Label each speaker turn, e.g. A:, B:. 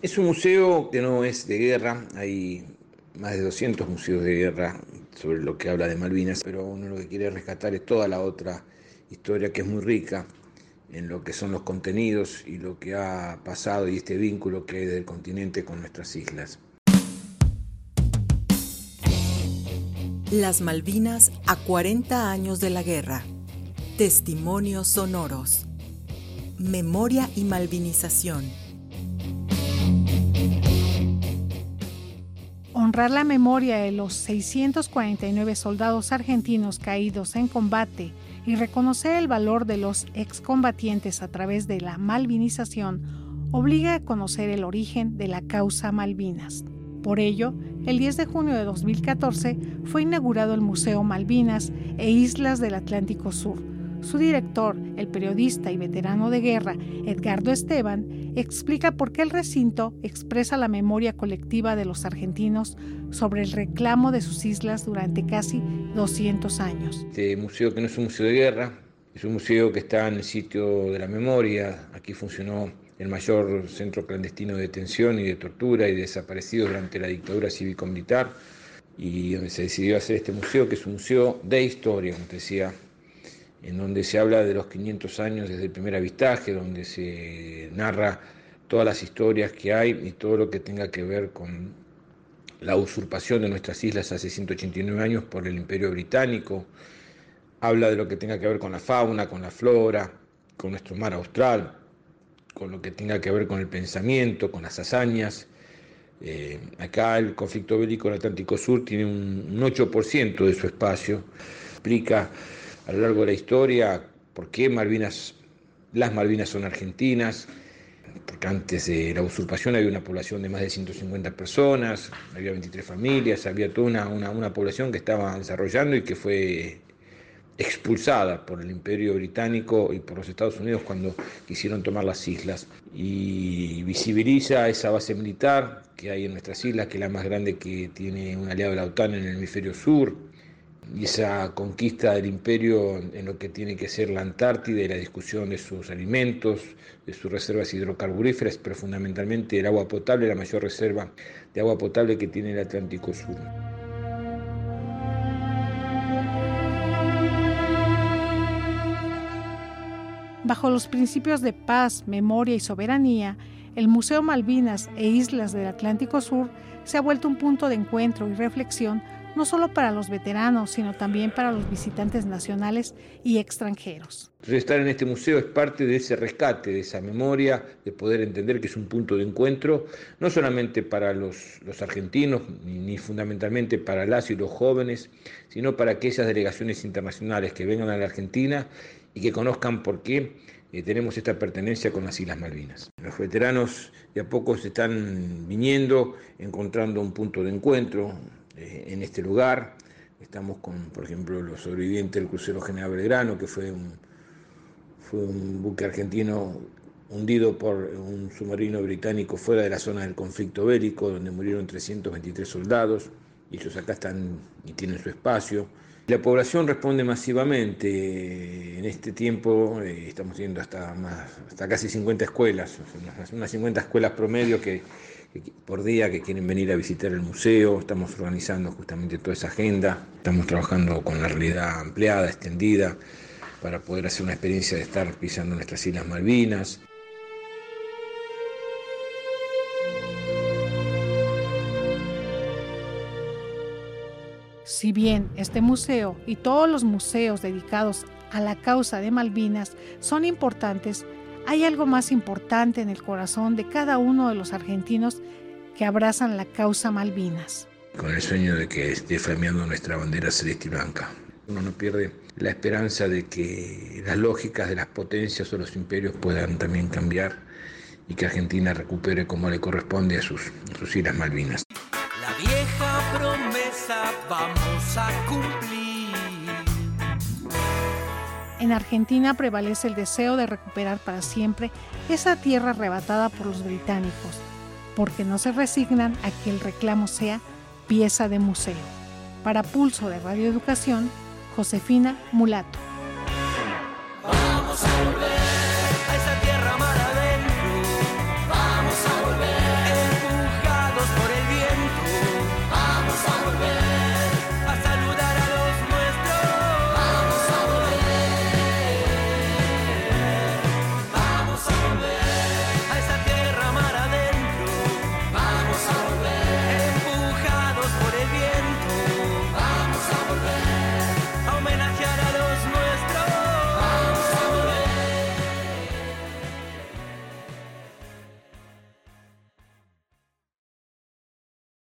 A: Es un museo que no es de guerra, hay más de 200 museos de guerra sobre lo que habla de Malvinas, pero uno lo que quiere rescatar es toda la otra historia que es muy rica en lo que son los contenidos y lo que ha pasado y este vínculo que hay del continente con nuestras islas.
B: Las Malvinas a 40 años de la guerra. Testimonios sonoros. Memoria y malvinización.
C: Honrar la memoria de los 649 soldados argentinos caídos en combate y reconocer el valor de los excombatientes a través de la malvinización obliga a conocer el origen de la causa Malvinas. Por ello, el 10 de junio de 2014 fue inaugurado el Museo Malvinas e Islas del Atlántico Sur, su director, el periodista y veterano de guerra Edgardo Esteban, explica por qué el recinto expresa la memoria colectiva de los argentinos sobre el reclamo de sus islas durante casi 200 años.
A: Este museo que no es un museo de guerra, es un museo que está en el sitio de la memoria. Aquí funcionó el mayor centro clandestino de detención y de tortura y de desaparecidos durante la dictadura cívico-militar y donde se decidió hacer este museo, que es un museo de historia, como decía en donde se habla de los 500 años desde el primer avistaje, donde se narra todas las historias que hay y todo lo que tenga que ver con la usurpación de nuestras islas hace 189 años por el Imperio Británico, habla de lo que tenga que ver con la fauna, con la flora, con nuestro mar austral, con lo que tenga que ver con el pensamiento, con las hazañas. Eh, acá el conflicto bélico en el Atlántico Sur tiene un, un 8% de su espacio, explica a lo largo de la historia por qué Malvinas, las Malvinas son argentinas, porque antes de la usurpación había una población de más de 150 personas, había 23 familias, había toda una, una, población que estaba desarrollando y que fue expulsada por el imperio británico y por los Estados Unidos cuando quisieron tomar las islas. Y visibiliza esa base militar que hay en nuestras islas, que es la más grande que tiene un aliado de la OTAN en el hemisferio sur, y esa conquista del imperio en lo que tiene que ser la Antártida y la discusión de sus alimentos, de sus reservas hidrocarburíferas, pero fundamentalmente el agua potable, la mayor reserva de agua potable que tiene el Atlántico Sur.
C: Bajo los principios de paz, memoria y soberanía, el Museo Malvinas e Islas del Atlántico Sur se ha vuelto un punto de encuentro y reflexión no solo para los veteranos, sino también para los visitantes nacionales y extranjeros.
A: estar en este museo es parte de ese rescate, de esa memoria, de poder entender que es un punto de encuentro, no solamente para los, argentinos, ni, fundamentalmente para las y los jóvenes, sino para aquellas delegaciones internacionales que vengan a la Argentina y que conozcan por qué eh, tenemos esta pertenencia con las Islas Malvinas. Los veteranos de a poco se están viniendo, encontrando un punto de encuentro, eh, en este lugar. Estamos con, por ejemplo, los sobrevivientes del crucero General Belgrano, que fue un, fue un buque argentino hundido por un submarino británico fuera de la zona del conflicto bélico, donde murieron 323 soldados, y ellos acá están y tienen su espacio. La población responde masivamente. En este tiempo eh, estamos yendo hasta, hasta casi 50 escuelas, unas 50 escuelas promedio que por día que quieren venir a visitar el museo. Estamos organizando justamente toda esa agenda. Estamos trabajando con la realidad ampliada, extendida, para poder hacer una experiencia de estar pisando nuestras Islas Malvinas.
C: Si bien este museo y todos los museos dedicados a la causa de Malvinas son importantes, hay algo más importante en el corazón de cada uno de los argentinos que abrazan la causa Malvinas.
A: Con el sueño de que esté flameando nuestra bandera celeste y blanca. Uno no pierde la esperanza de que las lógicas de las potencias o los imperios puedan también cambiar y que Argentina recupere como le corresponde a sus, a sus Islas Malvinas.
D: La vieja promesa vamos a cumplir.
C: En Argentina prevalece el deseo de recuperar para siempre esa tierra arrebatada por los británicos, porque no se resignan a que el reclamo sea pieza de museo. Para Pulso de Radio Educación, Josefina Mulato.